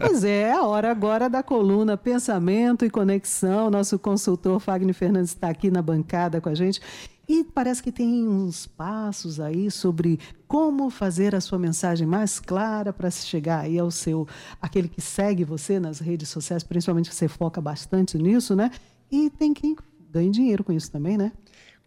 Pois é, é a hora agora da coluna Pensamento e Conexão. Nosso consultor Fagner Fernandes está aqui na bancada com a gente. E parece que tem uns passos aí sobre como fazer a sua mensagem mais clara para chegar aí ao seu, aquele que segue você nas redes sociais, principalmente você foca bastante nisso, né? E tem quem ganhe dinheiro com isso também, né?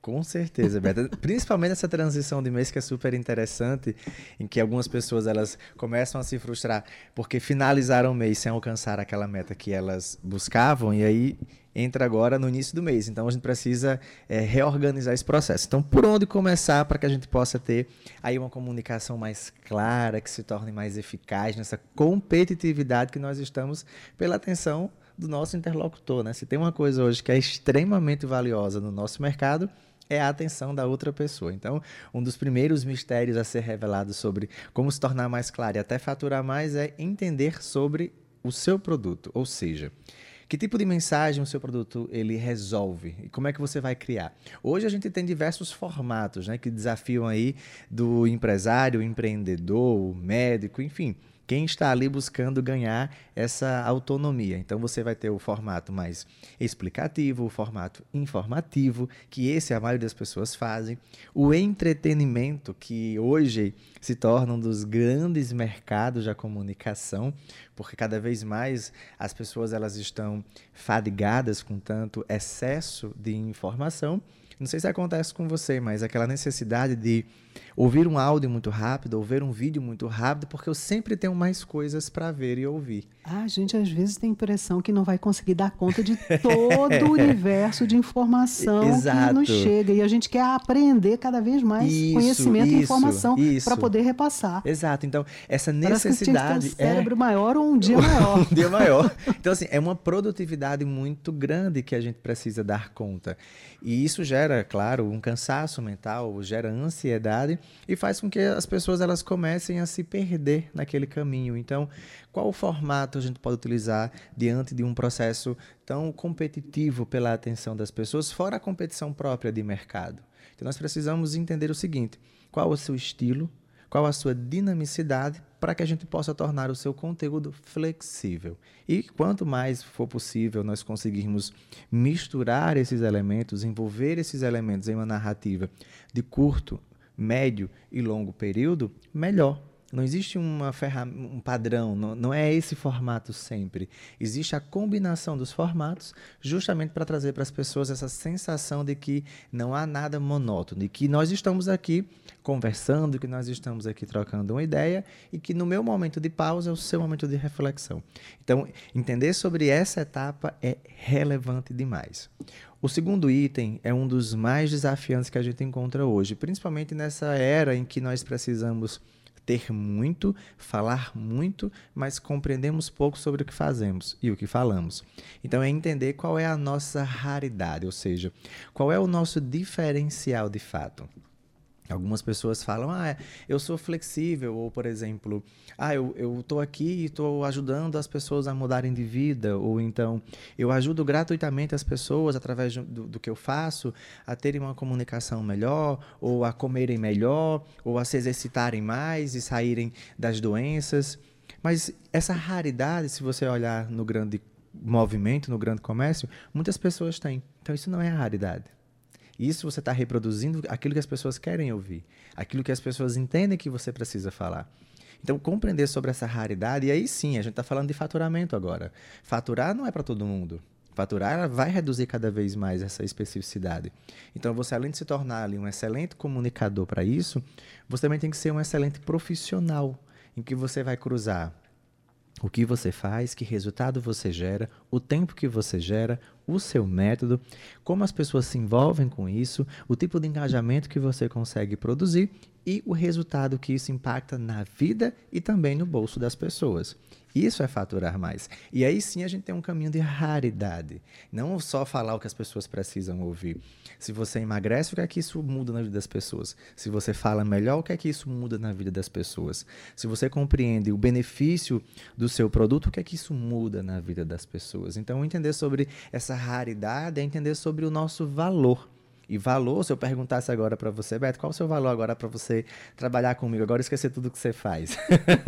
Com certeza, Beta. Principalmente essa transição de mês que é super interessante, em que algumas pessoas elas começam a se frustrar porque finalizaram o mês sem alcançar aquela meta que elas buscavam e aí entra agora no início do mês. Então a gente precisa é, reorganizar esse processo. Então, por onde começar para que a gente possa ter aí uma comunicação mais clara, que se torne mais eficaz nessa competitividade que nós estamos pela atenção do nosso interlocutor, né? Se tem uma coisa hoje que é extremamente valiosa no nosso mercado, é a atenção da outra pessoa. Então, um dos primeiros mistérios a ser revelado sobre como se tornar mais claro e até faturar mais é entender sobre o seu produto, ou seja, que tipo de mensagem o seu produto ele resolve e como é que você vai criar? Hoje a gente tem diversos formatos, né, que desafiam aí do empresário, empreendedor, médico, enfim quem está ali buscando ganhar essa autonomia. Então você vai ter o formato mais explicativo, o formato informativo, que esse a maioria das pessoas fazem, o entretenimento, que hoje se torna um dos grandes mercados da comunicação, porque cada vez mais as pessoas elas estão fadigadas com tanto excesso de informação. Não sei se acontece com você, mas aquela necessidade de ouvir um áudio muito rápido, ou ver um vídeo muito rápido, porque eu sempre tenho mais coisas para ver e ouvir. Ah, a gente às vezes tem a impressão que não vai conseguir dar conta de todo o universo de informação Exato. que nos chega. E a gente quer aprender cada vez mais isso, conhecimento isso, e informação para poder repassar. Exato. Então, essa necessidade. Que um cérebro é... maior ou um dia maior. um dia maior. Então, assim, é uma produtividade muito grande que a gente precisa dar conta. E isso gera, claro, um cansaço mental, gera ansiedade e faz com que as pessoas elas comecem a se perder naquele caminho. Então, qual o formato a gente pode utilizar diante de um processo tão competitivo pela atenção das pessoas, fora a competição própria de mercado? Então, nós precisamos entender o seguinte: qual o seu estilo, qual a sua dinamicidade para que a gente possa tornar o seu conteúdo flexível. E quanto mais for possível nós conseguirmos misturar esses elementos, envolver esses elementos em uma narrativa de curto, médio e longo período, melhor. Não existe uma um padrão, não, não é esse formato sempre. Existe a combinação dos formatos justamente para trazer para as pessoas essa sensação de que não há nada monótono, de que nós estamos aqui conversando, que nós estamos aqui trocando uma ideia e que no meu momento de pausa é o seu momento de reflexão. Então, entender sobre essa etapa é relevante demais. O segundo item é um dos mais desafiantes que a gente encontra hoje, principalmente nessa era em que nós precisamos ter muito, falar muito, mas compreendemos pouco sobre o que fazemos e o que falamos. Então é entender qual é a nossa raridade, ou seja, qual é o nosso diferencial de fato. Algumas pessoas falam, ah, eu sou flexível, ou por exemplo, ah, eu estou aqui e estou ajudando as pessoas a mudarem de vida, ou então eu ajudo gratuitamente as pessoas através do, do que eu faço a terem uma comunicação melhor, ou a comerem melhor, ou a se exercitarem mais e saírem das doenças. Mas essa raridade, se você olhar no grande movimento, no grande comércio, muitas pessoas têm. Então isso não é a raridade. Isso você está reproduzindo aquilo que as pessoas querem ouvir, aquilo que as pessoas entendem que você precisa falar. Então, compreender sobre essa raridade, e aí sim, a gente está falando de faturamento agora. Faturar não é para todo mundo. Faturar vai reduzir cada vez mais essa especificidade. Então, você, além de se tornar ali um excelente comunicador para isso, você também tem que ser um excelente profissional, em que você vai cruzar o que você faz, que resultado você gera, o tempo que você gera, o seu método, como as pessoas se envolvem com isso, o tipo de engajamento que você consegue produzir e o resultado que isso impacta na vida e também no bolso das pessoas. Isso é faturar mais. E aí sim a gente tem um caminho de raridade. Não só falar o que as pessoas precisam ouvir. Se você emagrece, o que é que isso muda na vida das pessoas? Se você fala melhor, o que é que isso muda na vida das pessoas? Se você compreende o benefício do seu produto, o que é que isso muda na vida das pessoas? Então, entender sobre essa raridade é entender sobre o nosso valor. E valor, se eu perguntasse agora para você, Beto, qual o seu valor agora para você trabalhar comigo? Agora esquecer tudo que você faz.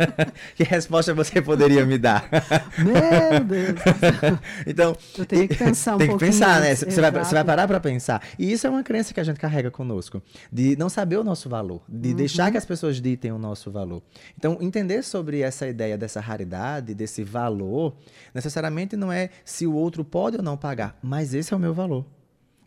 que resposta você poderia me dar? Meu Deus! então, eu tenho que pensar um Tem que pensar, né? Você vai, você vai parar para pensar. E isso é uma crença que a gente carrega conosco, de não saber o nosso valor, de uhum. deixar que as pessoas ditem o nosso valor. Então, entender sobre essa ideia dessa raridade, desse valor, necessariamente não é se o outro pode ou não pagar, mas esse é o meu valor.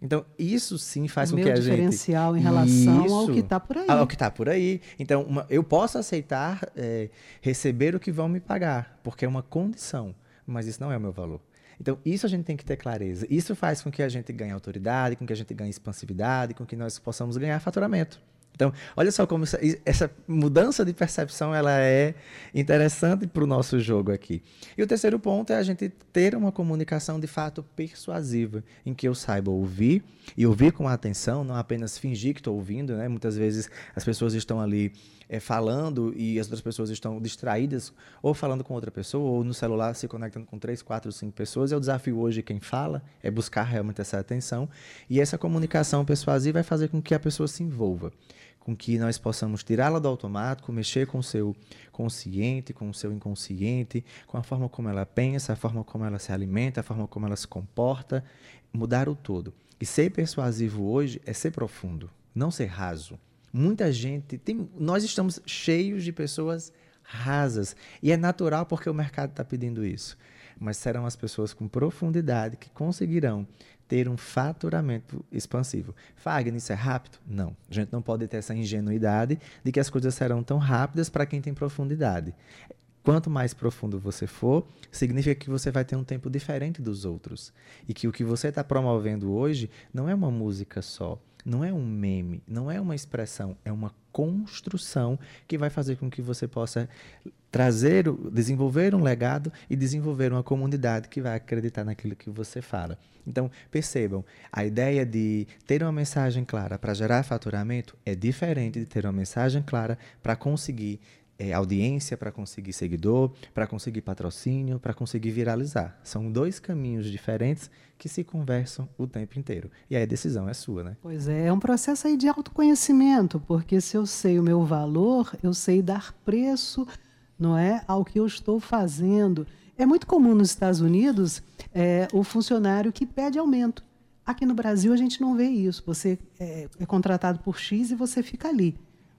Então, isso sim faz o com que a gente. diferencial em relação isso, ao que está por aí. Ao que está por aí. Então, uma, eu posso aceitar é, receber o que vão me pagar, porque é uma condição, mas isso não é o meu valor. Então, isso a gente tem que ter clareza. Isso faz com que a gente ganhe autoridade, com que a gente ganhe expansividade, com que nós possamos ganhar faturamento. Então, olha só como essa, mudança de percepção ela é interessante para o nosso jogo aqui. E o terceiro ponto é a gente ter uma comunicação de fato persuasiva, em que eu saiba ouvir e ouvir com atenção, não apenas fingir que estou ouvindo. Né? Muitas vezes as pessoas estão ali é, falando e as outras pessoas estão distraídas, ou falando com outra pessoa, ou no celular se conectando com três, quatro, cinco pessoas. É o desafio hoje quem fala, é buscar realmente essa atenção. E essa comunicação persuasiva vai fazer com que a pessoa se envolva com que nós possamos tirá-la do automático, mexer com o seu consciente, com o seu inconsciente, com a forma como ela pensa, a forma como ela se alimenta, a forma como ela se comporta, mudar o todo. E ser persuasivo hoje é ser profundo, não ser raso. Muita gente tem, nós estamos cheios de pessoas rasas e é natural porque o mercado está pedindo isso. Mas serão as pessoas com profundidade que conseguirão ter um faturamento expansivo. Fagner, isso é rápido? Não. A gente não pode ter essa ingenuidade de que as coisas serão tão rápidas para quem tem profundidade. Quanto mais profundo você for, significa que você vai ter um tempo diferente dos outros. E que o que você está promovendo hoje não é uma música só, não é um meme, não é uma expressão, é uma construção que vai fazer com que você possa trazer, desenvolver um legado e desenvolver uma comunidade que vai acreditar naquilo que você fala. Então, percebam, a ideia de ter uma mensagem clara para gerar faturamento é diferente de ter uma mensagem clara para conseguir é, audiência, para conseguir seguidor, para conseguir patrocínio, para conseguir viralizar. São dois caminhos diferentes que se conversam o tempo inteiro. E aí a decisão é sua, né? Pois é, é um processo aí de autoconhecimento, porque se eu sei o meu valor, eu sei dar preço, não é, ao que eu estou fazendo. É muito comum nos Estados Unidos é, o funcionário que pede aumento. Aqui no Brasil a gente não vê isso. Você é, é contratado por X e você fica ali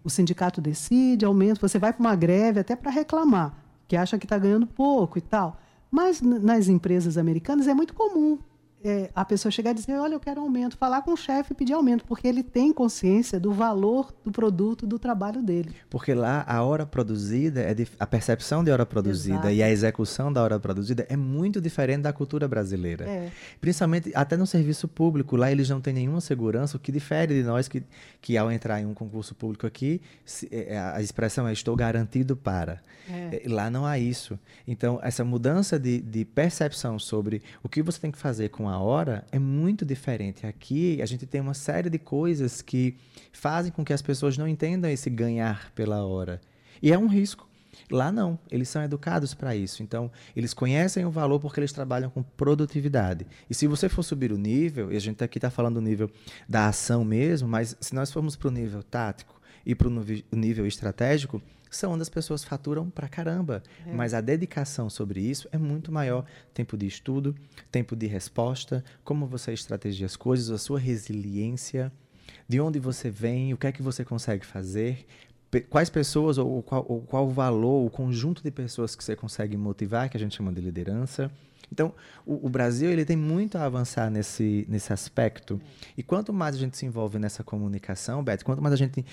o sindicato decide, aumenta, você vai para uma greve até para reclamar, que acha que está ganhando pouco e tal. Mas nas empresas americanas é muito comum é, a pessoa chegar e dizer, olha, eu quero aumento, falar com o chefe e pedir aumento, porque ele tem consciência do valor do produto, do trabalho dele. Porque lá a hora produzida, é a percepção de hora produzida Exato. e a execução da hora produzida é muito diferente da cultura brasileira. É. Principalmente até no serviço público, lá eles não têm nenhuma segurança, o que difere de nós que, que ao entrar em um concurso público aqui, se, é, é a expressão é estou garantido para. É. é. Lá não há isso. Então, essa mudança de, de percepção sobre o que você tem que fazer com uma hora é muito diferente. Aqui a gente tem uma série de coisas que fazem com que as pessoas não entendam esse ganhar pela hora. E é um risco. Lá não, eles são educados para isso. Então, eles conhecem o valor porque eles trabalham com produtividade. E se você for subir o nível, e a gente aqui está falando do nível da ação mesmo, mas se nós formos para o nível tático e para o nível estratégico, são onde as pessoas faturam pra caramba. É. Mas a dedicação sobre isso é muito maior. Tempo de estudo, tempo de resposta, como você estrategia as coisas, a sua resiliência, de onde você vem, o que é que você consegue fazer, quais pessoas ou qual, ou qual o valor, o conjunto de pessoas que você consegue motivar, que a gente chama de liderança. Então, o, o, Brasil ele tem muito a avançar nesse, nesse aspecto. E quanto mais a gente se envolve nessa comunicação, Beto, quanto mais a gente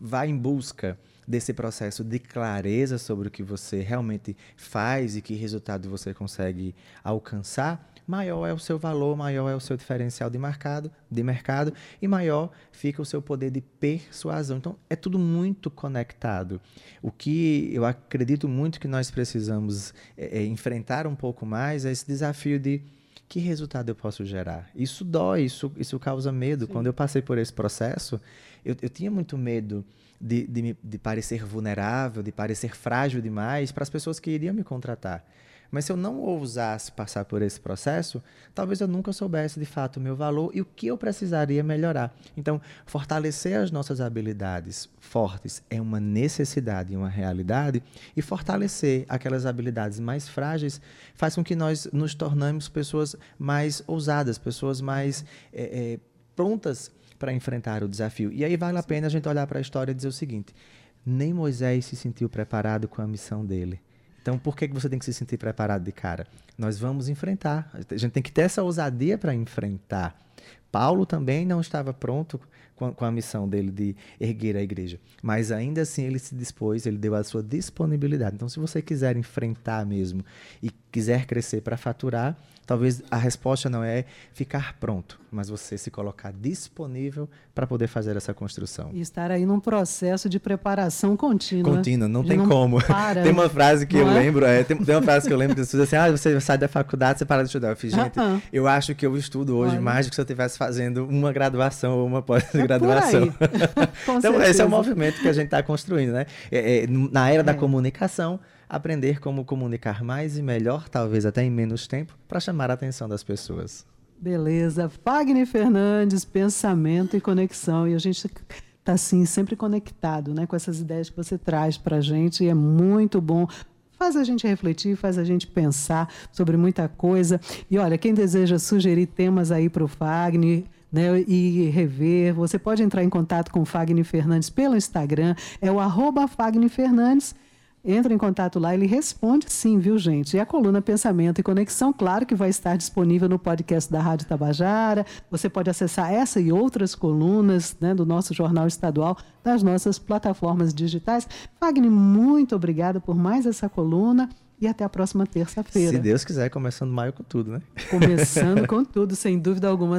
vai em busca desse processo de clareza sobre o que você realmente faz e que resultado você consegue alcançar, maior é o seu valor, maior é o seu diferencial de mercado, de mercado e maior fica o seu poder de persuasão. Então é tudo muito conectado. O que eu acredito muito que nós precisamos é, é, enfrentar um pouco mais é esse desafio de que resultado eu posso gerar? Isso dói, isso, isso causa medo. Sim. Quando eu passei por esse processo, eu, eu tinha muito medo de, de, de parecer vulnerável, de parecer frágil demais para as pessoas que iriam me contratar. Mas se eu não ousasse passar por esse processo, talvez eu nunca soubesse de fato o meu valor e o que eu precisaria melhorar. Então, fortalecer as nossas habilidades fortes é uma necessidade, uma realidade, e fortalecer aquelas habilidades mais frágeis faz com que nós nos tornamos pessoas mais ousadas, pessoas mais é, é, prontas para enfrentar o desafio. E aí vale a pena a gente olhar para a história e dizer o seguinte: nem Moisés se sentiu preparado com a missão dele. Então, por que você tem que se sentir preparado de cara? Nós vamos enfrentar. A gente tem que ter essa ousadia para enfrentar. Paulo também não estava pronto com, com a missão dele de erguer a igreja. Mas ainda assim ele se dispôs, ele deu a sua disponibilidade. Então, se você quiser enfrentar mesmo e quiser crescer para faturar, talvez a resposta não é ficar pronto, mas você se colocar disponível para poder fazer essa construção. E estar aí num processo de preparação contínua. Contínua, não tem não como. Para, tem uma frase que eu é? lembro, é, tem, tem, uma frase que eu lembro que você assim, ah, você sai da faculdade, você para de estudar. Eu fiz, gente, uh -uh. eu acho que eu estudo hoje Olha. mais do que se eu estivesse fazendo uma graduação ou uma pós-graduação. É então, certeza. esse é o movimento que a gente está construindo, né? É, é, na era da é. comunicação, aprender como comunicar mais e melhor, talvez até em menos tempo, para chamar a atenção das pessoas. Beleza. Fagner Fernandes, pensamento e conexão. E a gente está, assim, sempre conectado né, com essas ideias que você traz para a gente. E é muito bom faz a gente refletir, faz a gente pensar sobre muita coisa. E olha, quem deseja sugerir temas aí para o Fagner, né, e rever, você pode entrar em contato com o Fagner Fernandes pelo Instagram, é o arroba Fagner Fernandes. Entra em contato lá, ele responde sim, viu, gente? E a coluna Pensamento e Conexão, claro que vai estar disponível no podcast da Rádio Tabajara. Você pode acessar essa e outras colunas né, do nosso jornal estadual das nossas plataformas digitais. Fagner, muito obrigada por mais essa coluna e até a próxima terça-feira. Se Deus quiser, começando maio com tudo, né? Começando com tudo, sem dúvida alguma.